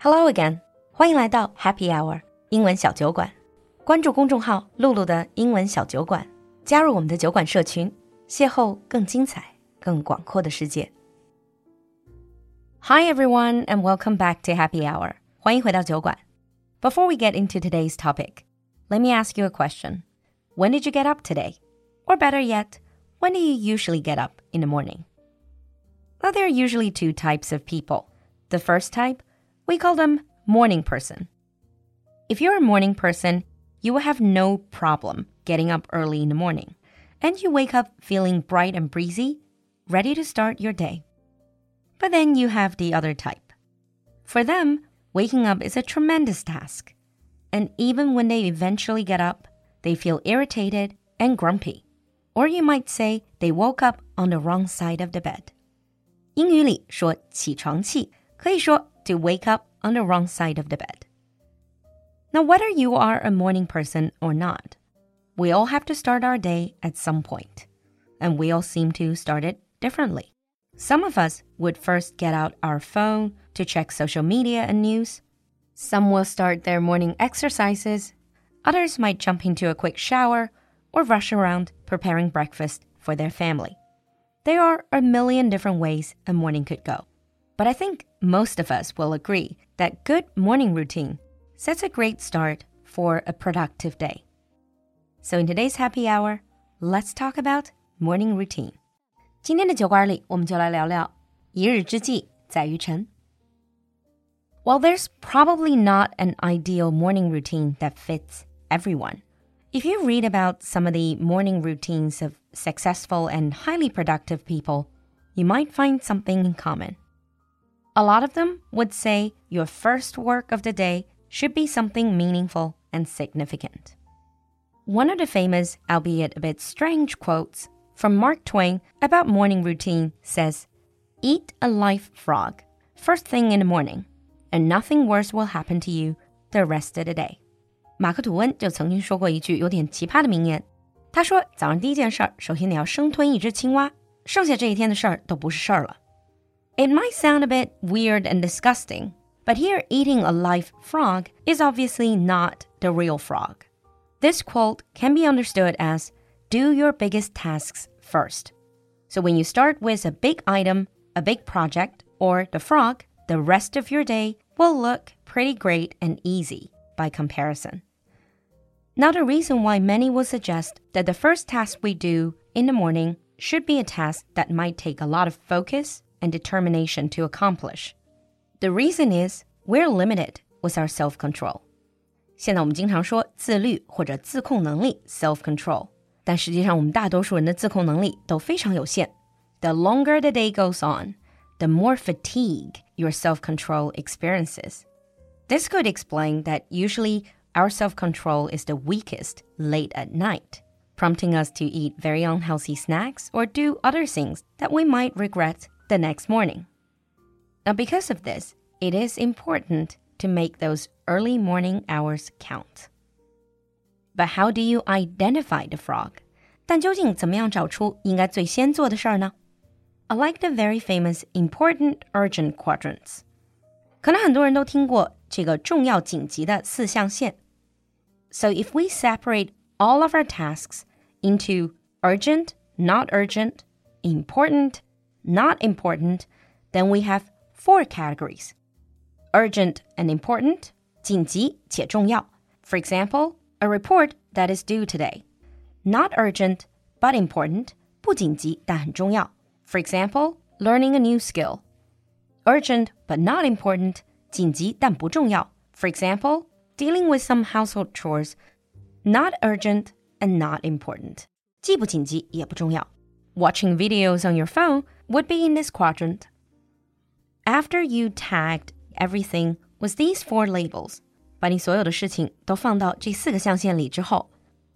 Hello again，欢迎来到 Happy Hour 英文小酒馆。关注公众号“露露的英文小酒馆”，加入我们的酒馆社群，邂逅更精彩、更广阔的世界。Hi everyone, and welcome back to Happy Hour. 欢迎回到酒馆。Before we get into today's topic, let me ask you a question. When did you get up today? Or better yet, when do you usually get up in the morning? Well, there are usually two types of people. The first type, we call them morning person. If you're a morning person, you will have no problem getting up early in the morning, and you wake up feeling bright and breezy, ready to start your day. But then you have the other type. For them, waking up is a tremendous task. And even when they eventually get up, they feel irritated and grumpy. Or you might say they woke up on the wrong side of the bed. 英语里说起床气，可以说 to wake up on the wrong side of the bed. Now, whether you are a morning person or not, we all have to start our day at some point, and we all seem to start it differently. Some of us would first get out our phone to check social media and news. Some will start their morning exercises. Others might jump into a quick shower or rush around preparing breakfast for their family. There are a million different ways a morning could go. But I think most of us will agree that good morning routine sets a great start for a productive day. So in today's happy hour, let's talk about morning routine. 今天的酒馆里，我们就来聊聊一日之计在于晨。While there's probably not an ideal morning routine that fits everyone, if you read about some of the morning routines of successful and highly productive people, you might find something in common. A lot of them would say your first work of the day should be something meaningful and significant. One of the famous, albeit a bit strange quotes from Mark Twain about morning routine says, Eat a live frog first thing in the morning, and nothing worse will happen to you the rest of the day. 马克吐温就曾经说过一句有点奇葩的名言，他说：“早上第一件事儿，首先你要生吞一只青蛙，剩下这一天的事儿都不是事儿了。” It might sound a bit weird and disgusting, but here eating a live frog is obviously not the real frog. This quote can be understood as do your biggest tasks first. So when you start with a big item, a big project, or the frog, the rest of your day will look pretty great and easy by comparison. Now, the reason why many will suggest that the first task we do in the morning should be a task that might take a lot of focus and determination to accomplish. The reason is we're limited with our self control. 现在我们经常说自律或者自控能力 self control，但实际上我们大多数人的自控能力都非常有限。The longer the day goes on, the more fatigue your self control experiences. This could explain that usually our self control is the weakest late at night, prompting us to eat very unhealthy snacks or do other things that we might regret the next morning. Now, because of this, it is important to make those early morning hours count. But how do you identify the frog? 但究竟怎么样找出应该最先做的事儿呢？I like the very famous important urgent quadrants. 可能很多人都听过这个重要紧急的四象限。so if we separate all of our tasks into urgent, not urgent, important, not important, then we have four categories. Urgent and important, 紧急且重要. For example, a report that is due today. Not urgent, but important, 不紧急但很重要. For example, learning a new skill. Urgent but not important, 紧急但不重要. For example, dealing with some household chores, not urgent and not important. 既不紧急也不重要. Watching videos on your phone would be in this quadrant. After you tagged everything with these four labels, 把你所有的事情都放到这四个象限里之后,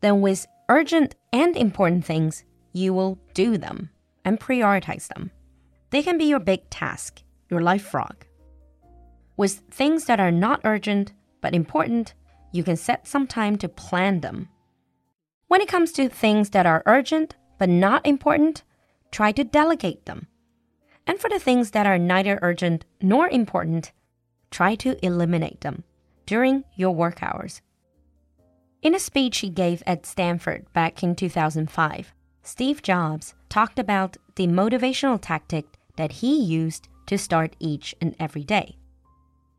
then with urgent and important things, you will do them and prioritize them. They can be your big task, your life frog. With things that are not urgent but important, you can set some time to plan them. When it comes to things that are urgent but not important, try to delegate them. And for the things that are neither urgent nor important, try to eliminate them during your work hours. In a speech he gave at Stanford back in 2005, Steve Jobs talked about the motivational tactic that he used to start each and every day.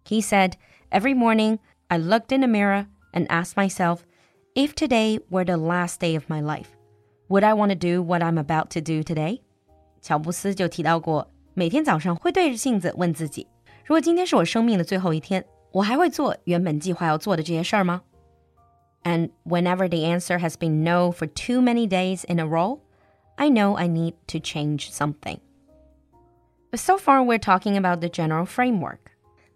He said, Every morning I looked in the mirror and asked myself, if today were the last day of my life, would I want to do what I'm about to do today? 乔布斯就提到过，每天早上会对着镜子问自己：如果今天是我生命的最后一天，我还会做原本计划要做的这些事儿吗？And whenever the answer has been no for too many days in a row, I know I need to change something. But so far, we're talking about the general framework.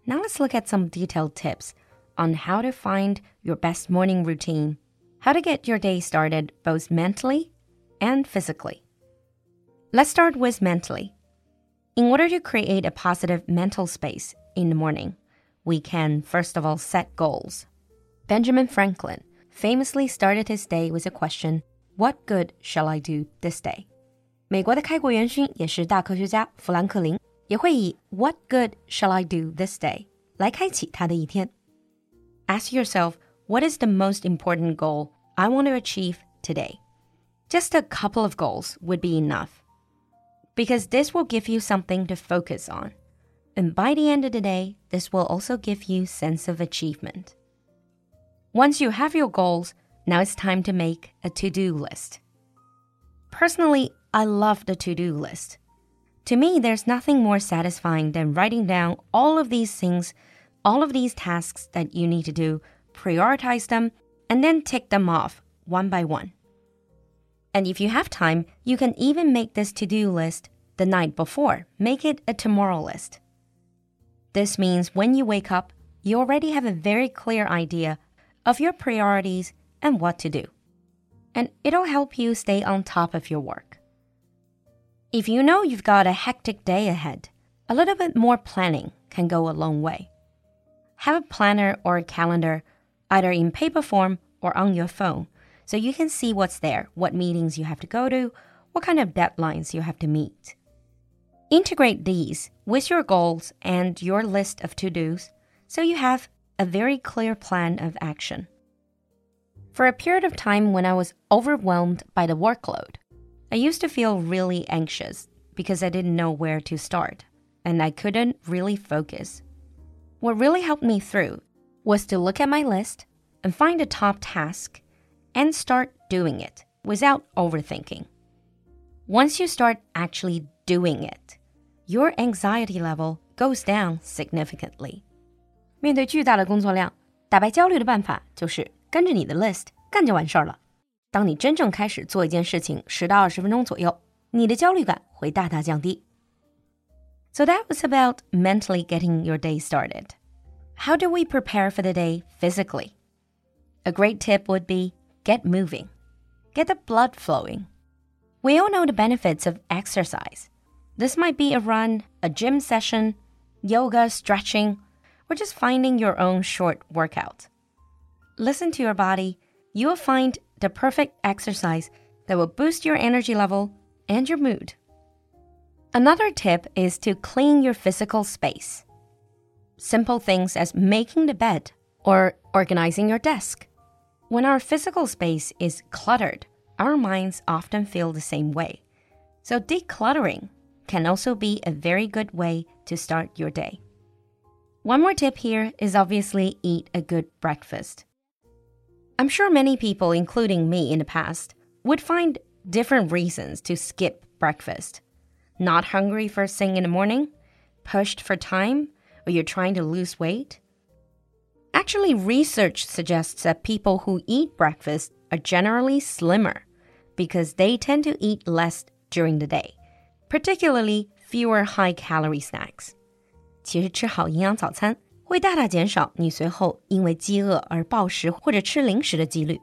Now let's look at some detailed tips on how to find your best morning routine how to get your day started both mentally and physically. Let's start with mentally. In order to create a positive mental space in the morning, we can first of all set goals. Benjamin Franklin famously started his day with a question What good shall I do this day? 美国的开国元勋也是大科学家富兰克林，也会以 What good shall I do this day 来开启他的一天。Ask yourself what is the most important goal I want to achieve today. Just a couple of goals would be enough. Because this will give you something to focus on. And by the end of the day, this will also give you sense of achievement. Once you have your goals, now it's time to make a to-do list. Personally, I love the to-do list. To me, there's nothing more satisfying than writing down all of these things, all of these tasks that you need to do, prioritize them, and then tick them off one by one. And if you have time, you can even make this to do list the night before. Make it a tomorrow list. This means when you wake up, you already have a very clear idea of your priorities and what to do. And it'll help you stay on top of your work. If you know you've got a hectic day ahead, a little bit more planning can go a long way. Have a planner or a calendar either in paper form or on your phone, so you can see what's there, what meetings you have to go to, what kind of deadlines you have to meet. Integrate these with your goals and your list of to dos so you have a very clear plan of action. For a period of time when I was overwhelmed by the workload, I used to feel really anxious because I didn't know where to start and I couldn't really focus. What really helped me through was to look at my list and find a top task and start doing it without overthinking. Once you start actually doing it, your anxiety level goes down significantly. 面对巨大的工作量，打败焦虑的办法就是跟着你的 list 干就完事儿了。当你真正开始做一件事情十到二十分钟左右，你的焦虑感会大大降低。So that was about mentally getting your day started. How do we prepare for the day physically? A great tip would be get moving, get the blood flowing. We all know the benefits of exercise. This might be a run, a gym session, yoga, stretching, or just finding your own short workout. Listen to your body. You will find the perfect exercise that will boost your energy level and your mood. Another tip is to clean your physical space simple things as making the bed or organizing your desk. When our physical space is cluttered, our minds often feel the same way. So, decluttering can also be a very good way to start your day. One more tip here is obviously eat a good breakfast. I'm sure many people, including me in the past, would find different reasons to skip breakfast. Not hungry first thing in the morning, pushed for time, or you're trying to lose weight? Actually, research suggests that people who eat breakfast are generally slimmer because they tend to eat less during the day, particularly fewer high calorie snacks. 其实吃好营养早餐会大大减少你随后因为饥饿而暴食或者吃零食的几率。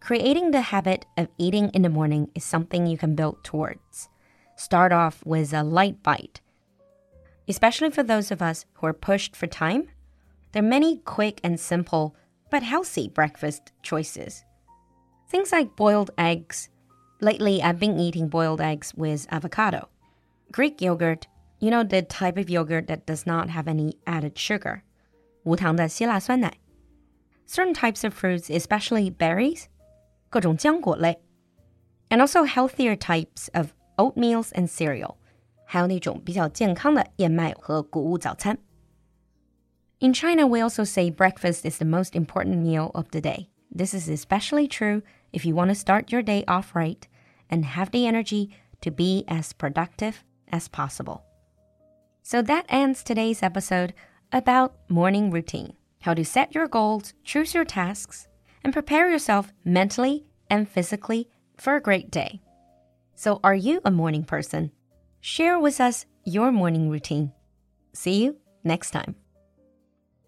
Creating the habit of eating in the morning is something you can build towards. Start off with a light bite especially for those of us who are pushed for time, there are many quick and simple but healthy breakfast choices. Things like boiled eggs. Lately, I've been eating boiled eggs with avocado, Greek yogurt, You know the type of yogurt that does not have any added sugar. 无糖的希腊酸奶. Certain types of fruits, especially berries, 各种浆果类. And also healthier types of oatmeals and cereal. 还有那种比较健康的燕麦和谷物早餐. In China, we also say breakfast is the most important meal of the day. This is especially true if you want to start your day off right and have the energy to be as productive as possible. So that ends today's episode about morning routine how to set your goals, choose your tasks, and prepare yourself mentally and physically for a great day. So, are you a morning person? Share with us your morning routine. See you next time.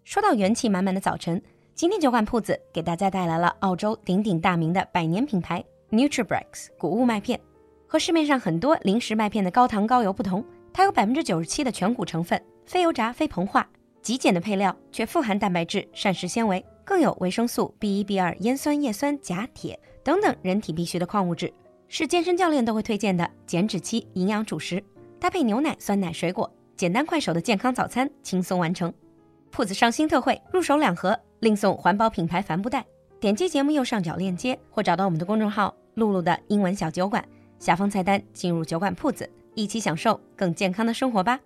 说到元气满满的早晨，今天酒馆铺子给大家带来了澳洲鼎鼎大名的百年品牌 Nutribrex 谷物麦片。和市面上很多零食麦片的高糖高油不同，它有百分之九十七的全谷成分，非油炸、非膨化，极简的配料却富含蛋白质、膳食纤维，更有维生素 B 一、B 二、烟酸叶酸、钾、铁等等人体必需的矿物质，是健身教练都会推荐的减脂期营养主食。搭配牛奶、酸奶、水果，简单快手的健康早餐，轻松完成。铺子上新特惠，入手两盒另送环保品牌帆布袋。点击节目右上角链接，或找到我们的公众号“露露的英文小酒馆”，下方菜单进入酒馆铺子，一起享受更健康的生活吧。